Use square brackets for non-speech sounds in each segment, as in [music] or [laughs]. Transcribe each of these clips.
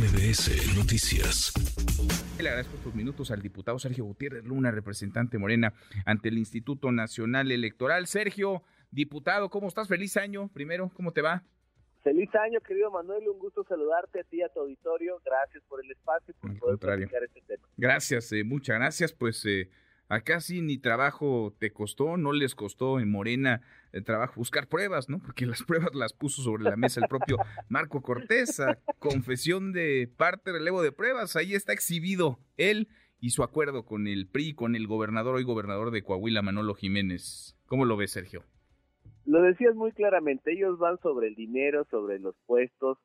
MBS Noticias. Le agradezco estos minutos al diputado Sergio Gutiérrez Luna, representante morena ante el Instituto Nacional Electoral. Sergio, diputado, ¿cómo estás? Feliz año. Primero, ¿cómo te va? Feliz año, querido Manuel. Un gusto saludarte a ti, a tu auditorio. Gracias por el espacio y por poder este tema. Gracias, eh, muchas gracias. Pues eh, Acá sí ni trabajo te costó, no les costó en Morena el trabajo buscar pruebas, ¿no? Porque las [laughs] pruebas las puso sobre la mesa el propio Marco Cortés, confesión de parte, relevo de pruebas, ahí está exhibido él y su acuerdo con el PRI, con el gobernador, hoy gobernador de Coahuila, Manolo Jiménez. ¿Cómo lo ves, Sergio? Lo decías muy claramente, ellos van sobre el dinero, sobre los puestos,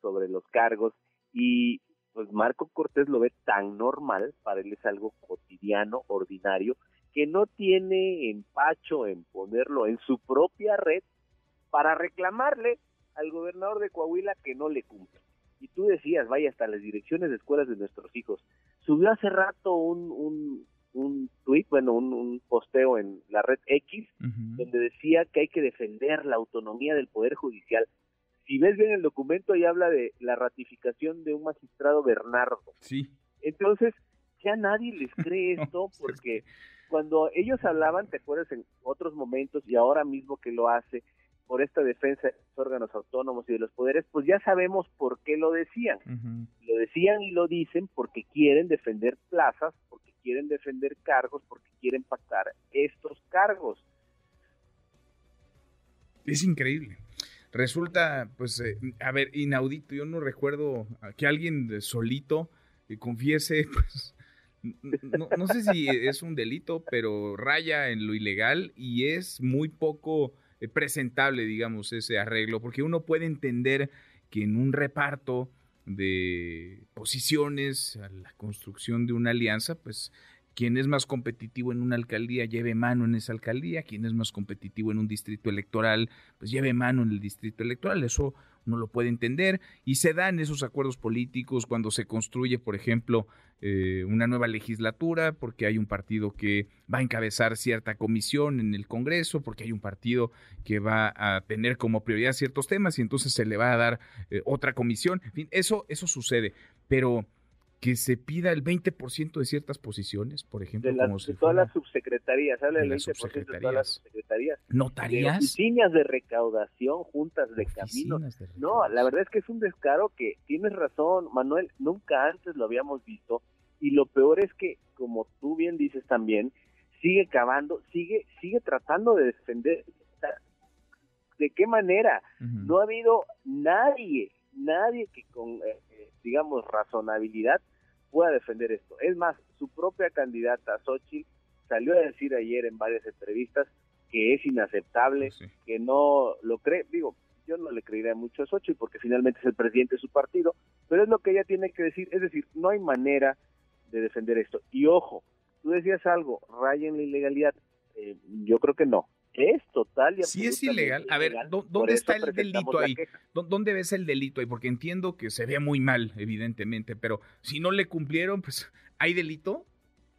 sobre los cargos y pues Marco Cortés lo ve tan normal, para él es algo cotidiano, ordinario, que no tiene empacho en ponerlo en su propia red para reclamarle al gobernador de Coahuila que no le cumple. Y tú decías, vaya, hasta las direcciones de escuelas de nuestros hijos. Subió hace rato un, un, un tweet, bueno, un, posteo en la red X, donde decía que hay que defender la autonomía del Poder Judicial si ves bien el documento, ahí habla de la ratificación de un magistrado Bernardo. Sí. Entonces, ya nadie les [laughs] cree esto porque cuando ellos hablaban, te acuerdas en otros momentos y ahora mismo que lo hace por esta defensa de los órganos autónomos y de los poderes, pues ya sabemos por qué lo decían. Lo decían y lo dicen porque quieren defender plazas, porque quieren defender cargos, porque quieren pactar estos cargos. Es increíble resulta, pues, eh, a ver, inaudito. Yo no recuerdo que alguien solito eh, confiese, [laughs] pues, no, sé si es un delito, pero raya en lo ilegal y es muy poco eh, presentable, digamos, ese arreglo, porque uno puede entender que en un reparto de posiciones, a la construcción de una alianza, pues quien es más competitivo en una alcaldía lleve mano en esa alcaldía, quien es más competitivo en un distrito electoral, pues lleve mano en el distrito electoral. Eso uno lo puede entender y se dan esos acuerdos políticos cuando se construye, por ejemplo, eh, una nueva legislatura, porque hay un partido que va a encabezar cierta comisión en el Congreso, porque hay un partido que va a tener como prioridad ciertos temas y entonces se le va a dar eh, otra comisión. En fin, eso, eso sucede, pero que se pida el 20% de ciertas posiciones, por ejemplo. De, como de todas las subsecretarías, habla del 20% de todas las subsecretarías. ¿Notarías? oficinas de recaudación, juntas de camino. no, la verdad es que es un descaro que tienes razón, Manuel, nunca antes lo habíamos visto. Y lo peor es que, como tú bien dices también, sigue cavando, sigue, sigue tratando de defender. ¿De qué manera? No ha habido nadie, nadie que con, eh, digamos, razonabilidad pueda defender esto. Es más, su propia candidata, Xochitl, salió a decir ayer en varias entrevistas que es inaceptable, que no lo cree. Digo, yo no le creería mucho a Xochitl porque finalmente es el presidente de su partido, pero es lo que ella tiene que decir. Es decir, no hay manera de defender esto. Y ojo, tú decías algo, raya en la ilegalidad. Eh, yo creo que no es total y Si es ilegal, a ver, ¿dónde está el delito ahí? ¿Dónde ves el delito ahí? Porque entiendo que se ve muy mal, evidentemente, pero si no le cumplieron, pues, ¿hay delito?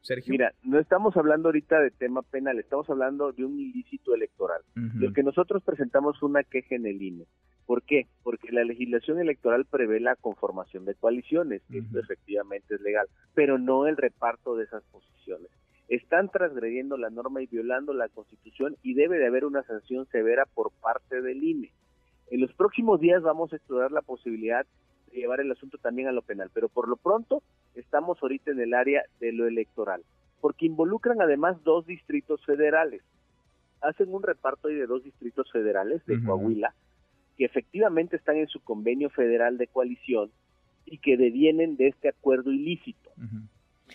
Sergio. Mira, no estamos hablando ahorita de tema penal, estamos hablando de un ilícito electoral. Lo que nosotros presentamos una queja en el INE. ¿Por qué? Porque la legislación electoral prevé la conformación de coaliciones, esto efectivamente es legal, pero no el reparto de esas posiciones están transgrediendo la norma y violando la Constitución y debe de haber una sanción severa por parte del INE. En los próximos días vamos a explorar la posibilidad de llevar el asunto también a lo penal, pero por lo pronto estamos ahorita en el área de lo electoral, porque involucran además dos distritos federales. Hacen un reparto de dos distritos federales de Coahuila, que efectivamente están en su convenio federal de coalición y que devienen de este acuerdo ilícito.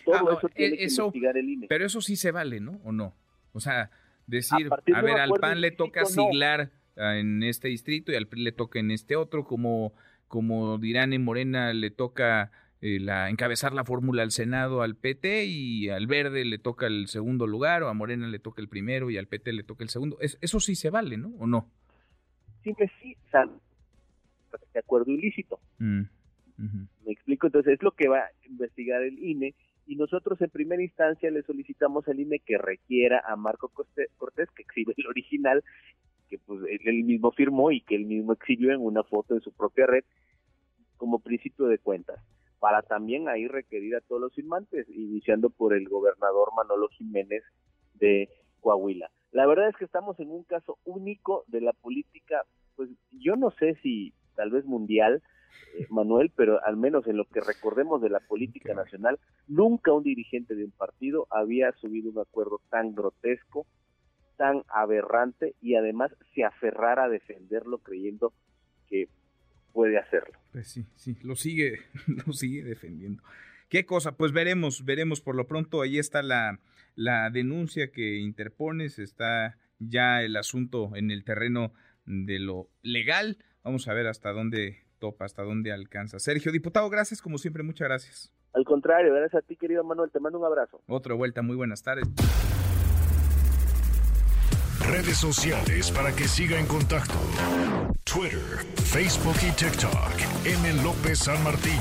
Todo ah, eso tiene que investigar el INE. Pero eso sí se vale, ¿no? ¿O no? O sea, decir, a, ver, al PAN le toca siglar en este distrito y al PRI le toca en este otro, como, como dirán en Morena le toca eh, la, encabezar la fórmula al Senado al PT y al Verde le toca el segundo lugar, o a Morena le toca el primero y al PT le toca el segundo. eso sí se vale, ¿no? ¿O no? Sí, sí, de acuerdo ilícito. Mm, Me explico, entonces es lo que va a investigar el INE y nosotros en primera instancia le solicitamos al INE que requiera a Marco Cortés que exhibe el original que pues él mismo firmó y que él mismo exhibió en una foto en su propia red como principio de cuentas, para también ahí requerir a todos los firmantes, iniciando por el gobernador Manolo Jiménez de Coahuila. La verdad es que estamos en un caso único de la política, pues yo no sé si tal vez mundial, eh, Manuel, pero al menos en lo que recordemos de la política nacional, nunca un dirigente de un partido había subido un acuerdo tan grotesco, tan aberrante y además se aferrara a defenderlo creyendo que puede hacerlo. Pues sí, sí, lo sigue, [laughs] lo sigue defendiendo. ¿Qué cosa? Pues veremos, veremos por lo pronto. Ahí está la, la denuncia que interpones, está ya el asunto en el terreno de lo legal. Vamos a ver hasta dónde topa, hasta dónde alcanza. Sergio, diputado, gracias como siempre, muchas gracias. Al contrario, gracias a ti, querido Manuel, te mando un abrazo. Otra vuelta, muy buenas tardes. Redes sociales para que siga en contacto: Twitter, Facebook y TikTok. M. López San Martín.